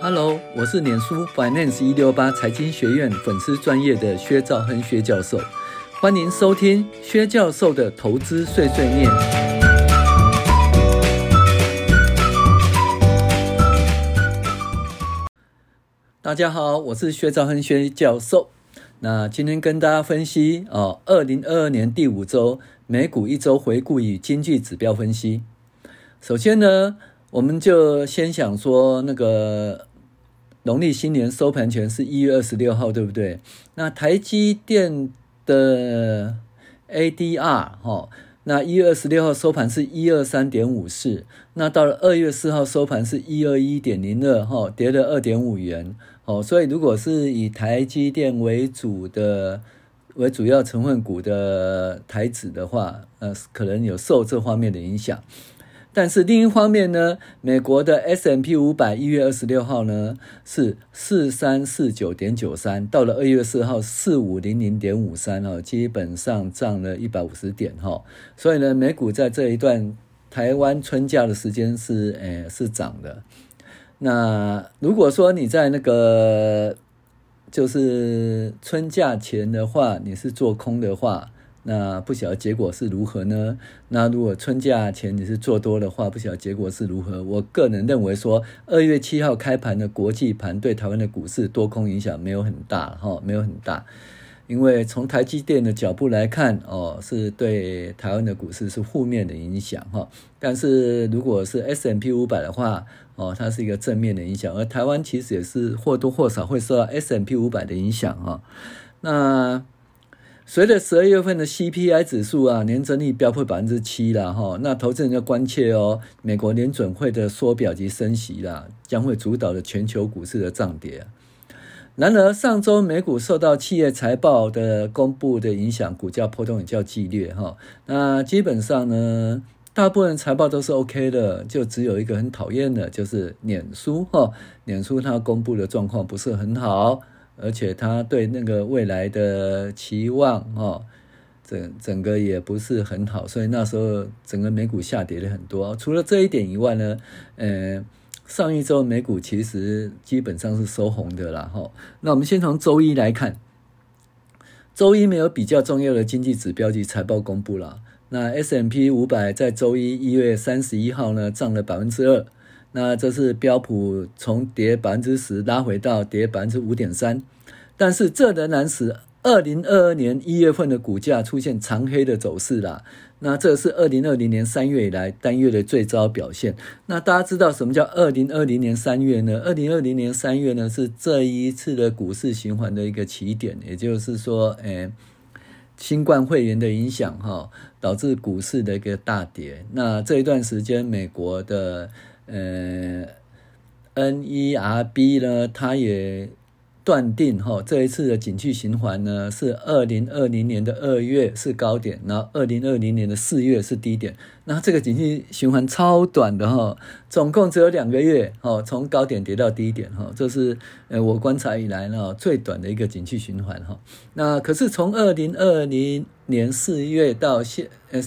Hello，我是脸书 Finance 一六八财经学院粉丝专业的薛兆亨薛教授，欢迎收听薛教授的投资碎碎念。大家好，我是薛兆亨薛教授。那今天跟大家分析哦，二零二二年第五周美股一周回顾与经济指标分析。首先呢，我们就先想说那个。农历新年收盘前是一月二十六号，对不对？那台积电的 ADR 哈，那一月二十六号收盘是一二三点五四，那到了二月四号收盘是一二一点零二哈，跌了二点五元哦。所以如果是以台积电为主的为主要成分股的台指的话，呃，可能有受这方面的影响。但是另一方面呢，美国的 S&P 五百一月二十六号呢是四三四九点九三，到了二月四号四五零零点五三哦，基本上涨了一百五十点哈。所以呢，美股在这一段台湾春假的时间是诶是涨的。那如果说你在那个就是春假前的话，你是做空的话。那不晓得结果是如何呢？那如果春假前你是做多的话，不晓得结果是如何？我个人认为说，二月七号开盘的国际盘对台湾的股市多空影响没有很大，哈，没有很大。因为从台积电的角度来看，哦，是对台湾的股市是负面的影响，哈。但是如果是 S M P 五百的话，哦，它是一个正面的影响，而台湾其实也是或多或少会受到 S M P 五百的影响，哈。那。随着十二月份的 CPI 指数啊，年增率飙破百分之七了哈，那投资人就关切哦，美国联准会的缩表及升息啦，将会主导的全球股市的涨跌。然而上周美股受到企业财报的公布的影响，股价波动也较剧烈哈。那基本上呢，大部分财报都是 OK 的，就只有一个很讨厌的，就是脸书哈，脸书它公布的状况不是很好。而且他对那个未来的期望，哈，整整个也不是很好，所以那时候整个美股下跌了很多。除了这一点以外呢，呃，上一周美股其实基本上是收红的啦，哈。那我们先从周一来看，周一没有比较重要的经济指标及财报公布了。那 S M P 五百在周一一月三十一号呢，涨了百分之二。那这是标普从跌百分之十拉回到跌百分之五点三，但是这仍然使二零二二年一月份的股价出现长黑的走势啦。那这是二零二零年三月以来单月的最糟表现。那大家知道什么叫二零二零年三月呢？二零二零年三月呢是这一次的股市循环的一个起点，也就是说，诶，新冠肺炎的影响哈，导致股市的一个大跌。那这一段时间，美国的呃，NERB 呢，他也断定哈，这一次的景气循环呢是二零二零年的二月是高点，然后二零二零年的四月是低点。那这个景气循环超短的哈，总共只有两个月哈，从高点跌到低点哈，这是呃我观察以来呢最短的一个景气循环哈。那可是从二零二零年四月到现呃。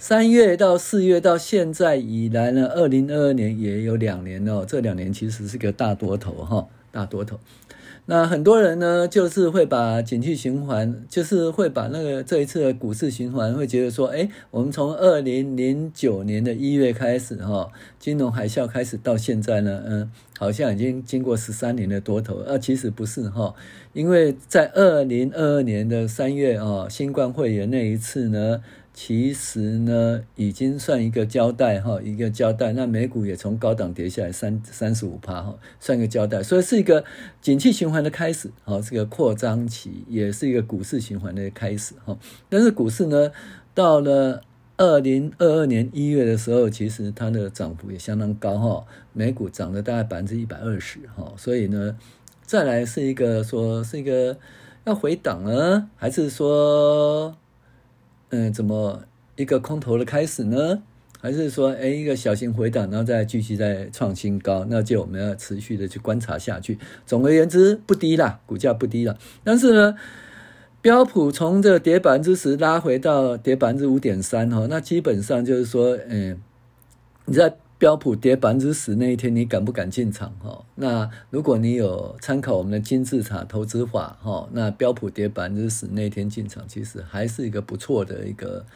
三月到四月到现在以来呢，二零二二年也有两年了，这两年其实是个大多头哈，大多头。那很多人呢，就是会把景气循环，就是会把那个这一次的股市循环，会觉得说，哎，我们从二零零九年的一月开始哈，金融海啸开始到现在呢，嗯，好像已经经过十三年的多头，啊，其实不是哈，因为在二零二二年的三月啊，新冠肺炎那一次呢。其实呢，已经算一个交代哈，一个交代。那美股也从高档跌下来三三十五趴哈，算一个交代。所以是一个景气循环的开始，哈，是个扩张期，也是一个股市循环的开始哈。但是股市呢，到了二零二二年一月的时候，其实它的涨幅也相当高哈，美股涨了大概百分之一百二十哈。所以呢，再来是一个说是一个要回档呢，还是说？嗯，怎么一个空头的开始呢？还是说，哎，一个小型回档，然后再继续再创新高？那就我们要持续的去观察下去。总而言之，不低啦，股价不低了。但是呢，标普从这跌百分之十拉回到跌百分之五点三哈，那基本上就是说，嗯，你在标普跌百分之十那一天，你敢不敢进场？哈，那如果你有参考我们的金字塔投资法，哈，那标普跌百分之十那一天进场，其实还是一个不错的一个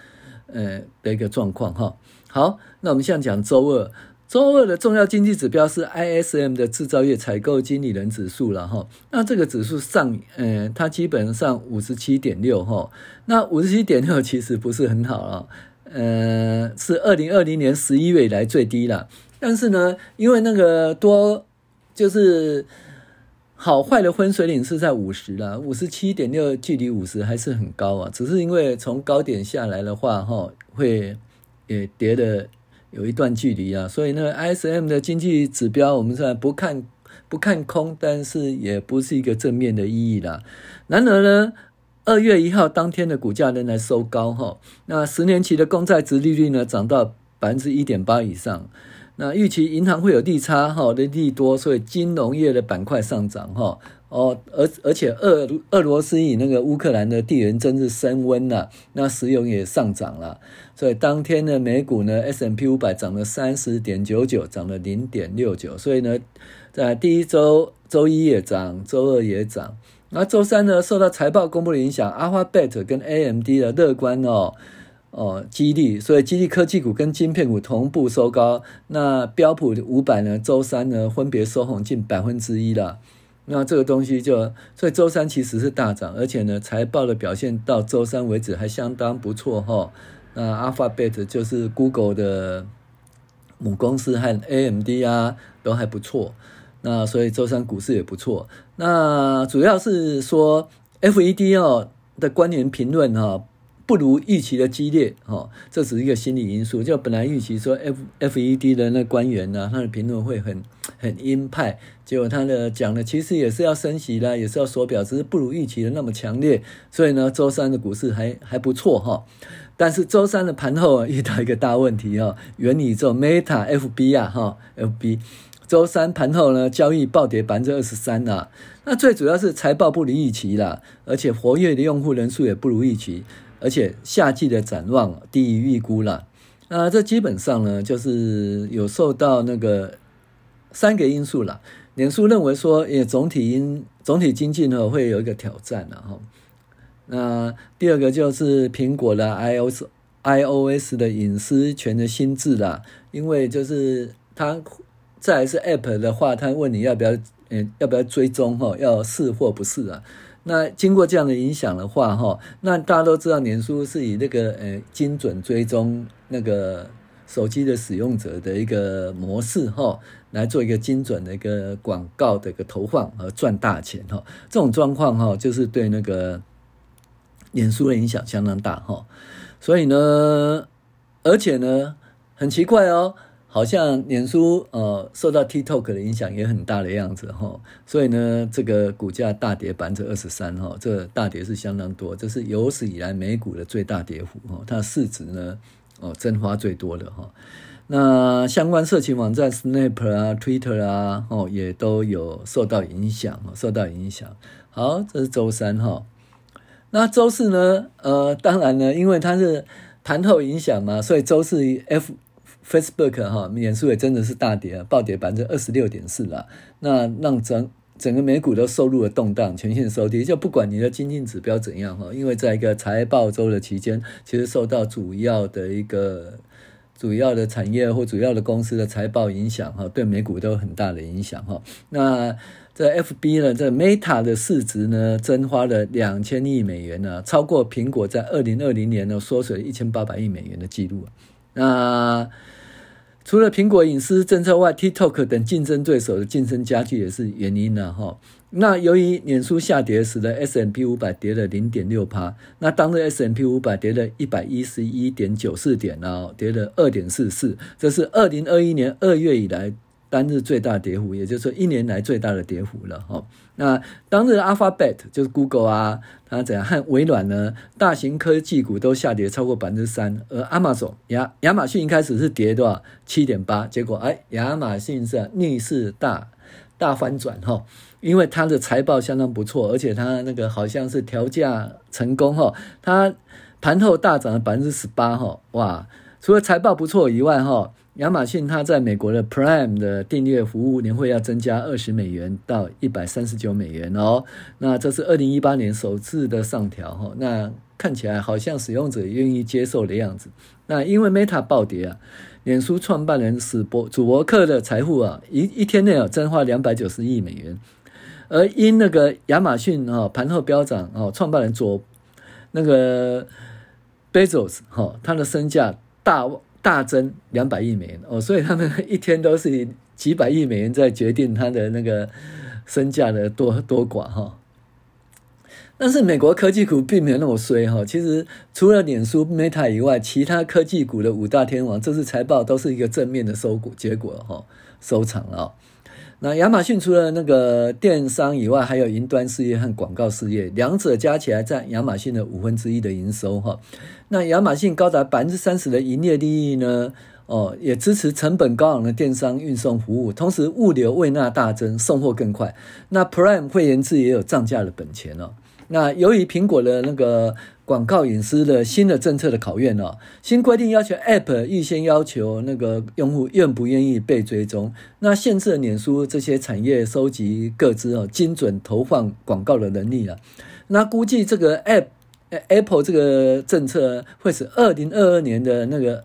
呃的一个状况，哈。好，那我们现在讲周二，周二的重要经济指标是 ISM 的制造业采购经理人指数了，哈。那这个指数上，呃，它基本上五十七点六，哈。那五十七点六其实不是很好了。呃，是二零二零年十一月以来最低了。但是呢，因为那个多就是好坏的分水岭是在五十了，五十七点六距离五十还是很高啊。只是因为从高点下来的话，哈，会也跌的有一段距离啊。所以呢，ISM 的经济指标我们虽然不看不看空，但是也不是一个正面的意义啦。然而呢。二月一号当天的股价仍然收高哈，那十年期的公债值利率呢涨到百分之一点八以上，那预期银行会有利差哈的利多，所以金融业的板块上涨哈。哦，而而且俄俄罗斯与那个乌克兰的地缘政治升温了，那石油也上涨了，所以当天的美股呢 S M P 五百涨了三十点九九，涨了零点六九，所以呢在第一周周一也涨，周二也涨。那周三呢，受到财报公布的影响，Alphabet 跟 AMD 的乐观哦哦激励，所以激励科技股跟晶片股同步收高。那标普五百呢，周三呢分别收红近百分之一了。那这个东西就，所以周三其实是大涨，而且呢财报的表现到周三为止还相当不错哈。那 Alphabet 就是 Google 的母公司和 AMD 啊都还不错。那所以周三股市也不错。那主要是说，FED 哦的官员评论哈不如预期的激烈哈，这只是一个心理因素。就本来预期说 F FED 的那官员呢，他的评论会很很鹰派，结果他的讲的其实也是要升息啦，也是要缩表，只是不如预期的那么强烈。所以呢，周三的股市还还不错哈。但是周三的盘后遇到一个大问题哈，元宇宙 Meta FB 啊哈 FB。周三盘后呢，交易暴跌百分之二十三呐。那最主要是财报不如预期啦，而且活跃的用户人数也不如预期，而且夏季的展望低于预估啦。那这基本上呢，就是有受到那个三个因素啦。脸书认为说，也总体因总体经济呢会有一个挑战了哈。那第二个就是苹果的 iOS iOS 的隐私权的新制啦，因为就是它。再来是 App 的话，他问你要不要，嗯，要不要追踪哈？要是或不是啊？那经过这样的影响的话，哈，那大家都知道，脸书是以那个呃精准追踪那个手机的使用者的一个模式哈，来做一个精准的一个广告的一个投放而赚大钱哈。这种状况哈，就是对那个脸书的影响相当大哈。所以呢，而且呢，很奇怪哦。好像脸书呃受到 TikTok 的影响也很大的样子哈，所以呢，这个股价大跌百分之二十三哈，这大跌是相当多，这是有史以来美股的最大跌幅哈，它市值呢哦蒸发最多的哈。那相关社群网站 Snap 啊、Twitter 啊哦也都有受到影响，受到影响。好，这是周三哈。那周四呢？呃，当然呢，因为它是盘后影响嘛，所以周四 F Facebook 哈，脸书也真的是大跌啊，暴跌百分之二十六点四了。那让整整个美股都收入了动荡，全线收跌。就不管你的经济指标怎样哈，因为在一个财报周的期间，其实受到主要的一个主要的产业或主要的公司的财报影响哈，对美股都有很大的影响哈。那这 FB 呢，这 Meta 的市值呢，蒸发了两千亿美元呢，超过苹果在二零二零年呢缩水一千八百亿美元的记录。那除了苹果隐私政策外，TikTok 等竞争对手的竞争加剧也是原因了哈。那由于脸书下跌，使得 S M P 五百跌了零点六趴。那当日 S M P 五百跌了一百一十一点九四点，然后跌了二点四四，这是二零二一年二月以来单日最大跌幅，也就是说一年来最大的跌幅了哈。那当日 Alphabet 就是 Google 啊，它怎样和微软呢？大型科技股都下跌超过百分之三，而 Amazon 亚亚马逊一开始是跌多少七点八，结果哎亚马逊是逆势大大翻转哈，因为它的财报相当不错，而且它那个好像是调价成功哈，它盘后大涨了百分之十八哈，哇！除了财报不错以外哈，亚马逊它在美国的 Prime 的订阅服务年会要增加二十美元到一百三十九美元哦。那这是二零一八年首次的上调哈。那看起来好像使用者愿意接受的样子。那因为 Meta 暴跌啊，脸书创办人史博祖伯克的财富啊，一一天内啊蒸发两百九十亿美元。而因那个亚马逊啊盘后飙涨哦，创办人左那个 Bezos 哈，他的身价大。大增两百亿美元哦，所以他们 一天都是以几百亿美元在决定他的那个身价的多多寡哈。但是美国科技股并没有那么衰哈，其实除了脸书 Meta 以外，其他科技股的五大天王这次财报都是一个正面的收股结果哈，收场了。那亚马逊除了那个电商以外，还有云端事业和广告事业，两者加起来占亚马逊的五分之一的营收哈。那亚马逊高达百分之三十的营业利益呢？哦，也支持成本高昂的电商运送服务，同时物流未纳大增，送货更快。那 Prime 会员制也有涨价的本钱哦。那由于苹果的那个。广告隐私的新的政策的考验哦，新规定要求 App 预先要求那个用户愿不愿意被追踪，那限制了脸书这些产业收集各自哦，精准投放广告的能力啊。那估计这个 App Apple 这个政策会使二零二二年的那个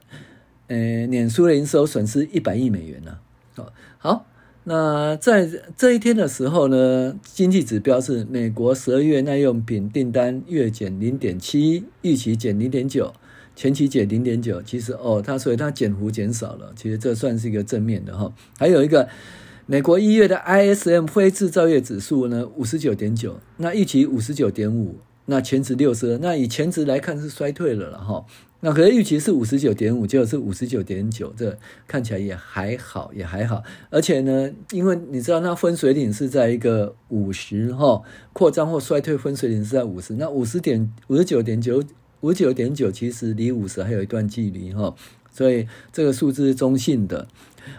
呃脸书的营收损失一百亿美元呢。好，好。那在这一天的时候呢，经济指标是美国十二月耐用品订单月减零点七，预期减零点九，前期减零点九。其实哦，它所以它减幅减少了，其实这算是一个正面的哈。还有一个，美国一月的 ISM 非制造业指数呢，五十九点九，那预期五十九点五，那前值六十，那以前值来看是衰退了了哈。那可是预期是五十九点五，结果是五十九点九，这看起来也还好，也还好。而且呢，因为你知道，那分水岭是在一个五十哈，扩张或衰退分水岭是在五十。那五十点五十九点九，五十九点九其实离五十还有一段距离哈，所以这个数字是中性的。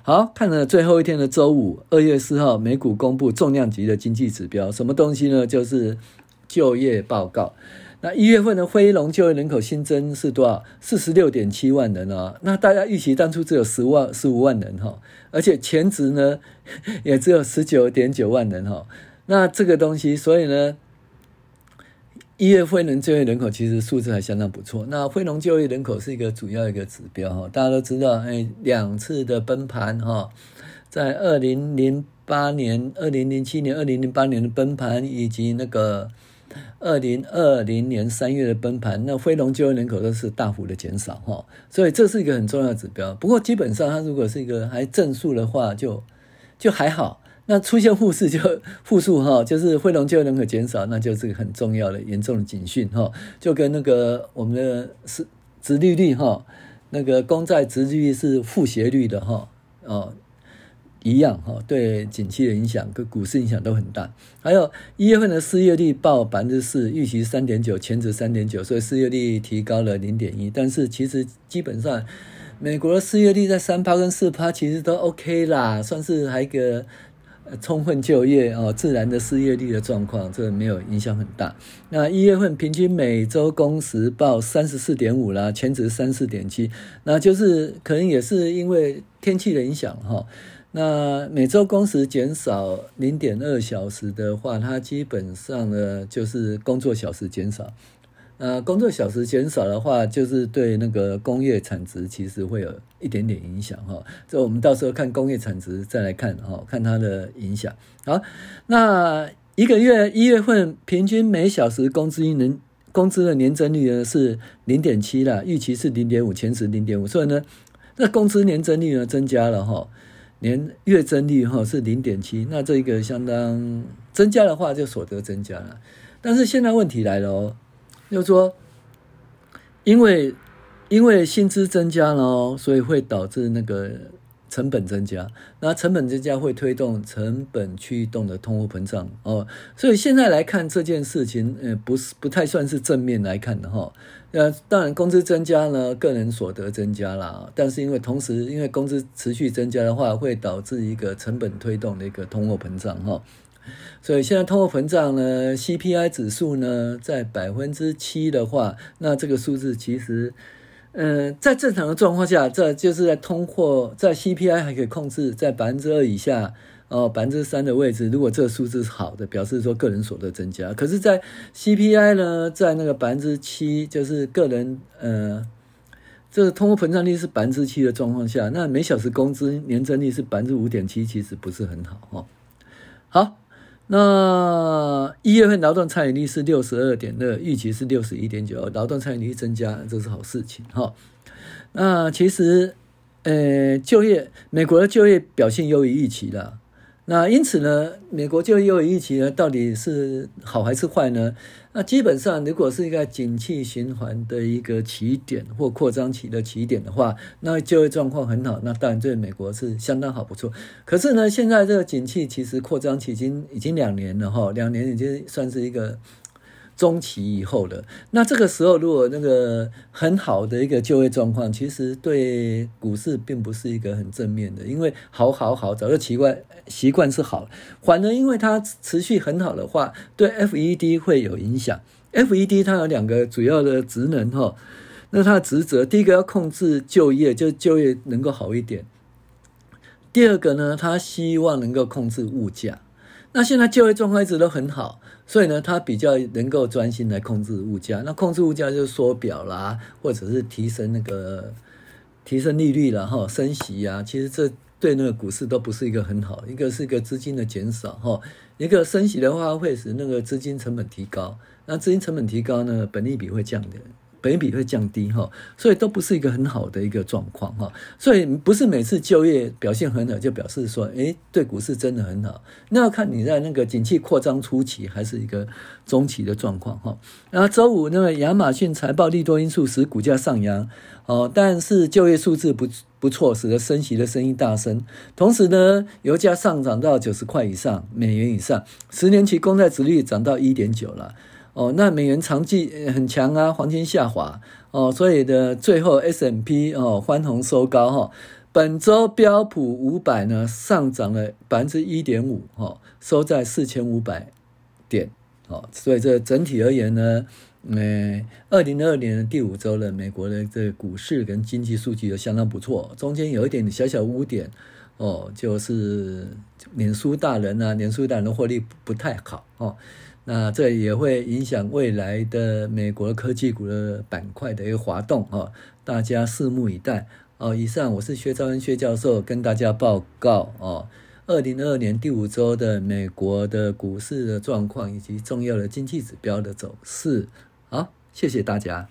好，看了最后一天的周五，二月四号，美股公布重量级的经济指标，什么东西呢？就是就业报告。那一月份的非农就业人口新增是多少？四十六点七万人啊。那大家预期当初只有十万、十五万人哈，而且全职呢 也只有十九点九万人哈。那这个东西，所以呢，一月非农就业人口其实数字还相当不错。那非农就业人口是一个主要一个指标哈。大家都知道，哎，两次的崩盘哈，在二零零八年、二零零七年、二零零八年的崩盘以及那个。二零二零年三月的崩盘，那非农就业人口都是大幅的减少哈，所以这是一个很重要的指标。不过基本上它如果是一个还正数的话就，就还好。那出现负数就负数哈，就是非农就业人口减少，那就是很重要的严重的警讯哈。就跟那个我们的是殖利率哈，那个公债殖利率是负斜率的哈哦。一样哈，对景气的影响跟股市影响都很大。还有一月份的失业率报百分之四，预期三点九，前值三点九，所以失业率提高了零点一。但是其实基本上，美国的失业率在三趴跟四趴，其实都 OK 啦，算是还一个充分就业哦，自然的失业率的状况，这没有影响很大。那一月份平均每周工时报三十四点五啦，前值三四点七，那就是可能也是因为天气的影响哈。那每周工时减少零点二小时的话，它基本上呢就是工作小时减少。那工作小时减少的话，就是对那个工业产值其实会有一点点影响哈。这我们到时候看工业产值再来看哈，看它的影响。好，那一个月一月份平均每小时工资年工资的年增率呢是零点七啦，预期是零点五，前值零点五，所以呢，那工资年增率呢增加了哈。年月增率哈是零点七，那这一个相当增加的话，就所得增加了。但是现在问题来了哦，就是说，因为因为薪资增加了哦，所以会导致那个。成本增加，那成本增加会推动成本驱动的通货膨胀哦，所以现在来看这件事情，呃，不是不太算是正面来看的哈。呃，当然工资增加呢，个人所得增加了，但是因为同时因为工资持续增加的话，会导致一个成本推动的一个通货膨胀哈。所以现在通货膨胀呢，CPI 指数呢在百分之七的话，那这个数字其实。嗯，在正常的状况下，这就是在通货在 CPI 还可以控制在百分之二以下，哦，百分之三的位置。如果这个数字是好的，表示说个人所得增加。可是，在 CPI 呢，在那个百分之七，就是个人呃，这通货膨胀率是百分之七的状况下，那每小时工资年增率是百分之五点七，其实不是很好哦。好。那一月份劳动参与率是六十二点二，预期是六十一点九，劳动参与率增加，这是好事情哈。那其实，呃，就业，美国的就业表现优于预期了。那因此呢，美国就业预期呢，到底是好还是坏呢？那基本上，如果是一个景气循环的一个起点或扩张期的起点的话，那就业状况很好，那当然对美国是相当好不错。可是呢，现在这个景气其实扩张期已经已经两年了哈，两年已经算是一个。中期以后的那这个时候，如果那个很好的一个就业状况，其实对股市并不是一个很正面的，因为好好好，早就奇怪习惯是好，反而因为它持续很好的话，对 FED 会有影响。FED 它有两个主要的职能哈，那它的职责，第一个要控制就业，就就业能够好一点；第二个呢，它希望能够控制物价。那现在就业状况一直都很好。所以呢，他比较能够专心来控制物价。那控制物价就是缩表啦，或者是提升那个提升利率啦，哈，升息啊。其实这对那个股市都不是一个很好。一个是一个资金的减少，哈，一个升息的话会使那个资金成本提高。那资金成本提高呢，本利比会降的。本益比会降低哈，所以都不是一个很好的一个状况哈，所以不是每次就业表现很好就表示说，诶，对股市真的很好。那要看你在那个景气扩张初期还是一个中期的状况哈。然后周五那个亚马逊财报利多因素使股价上扬哦，但是就业数字不不错，使得升息的声音大升。同时呢，油价上涨到九十块以上美元以上，十年期公债殖率涨到一点九了。哦，那美元长期很强啊，黄金下滑哦，所以的最后 S&P 哦翻红收高哈、哦。本周标普五百呢上涨了百分之一点五哈，收在四千五百点哦。所以这整体而言呢，呃，二零二二年的第五周呢，美国的这个股市跟经济数据都相当不错，中间有一点小小污点哦，就是脸书大人啊，脸书大人的获利不太好哦。那这也会影响未来的美国科技股的板块的一个滑动哦，大家拭目以待哦。以上我是薛兆恩薛教授跟大家报告哦，二零二二年第五周的美国的股市的状况以及重要的经济指标的走势。好，谢谢大家。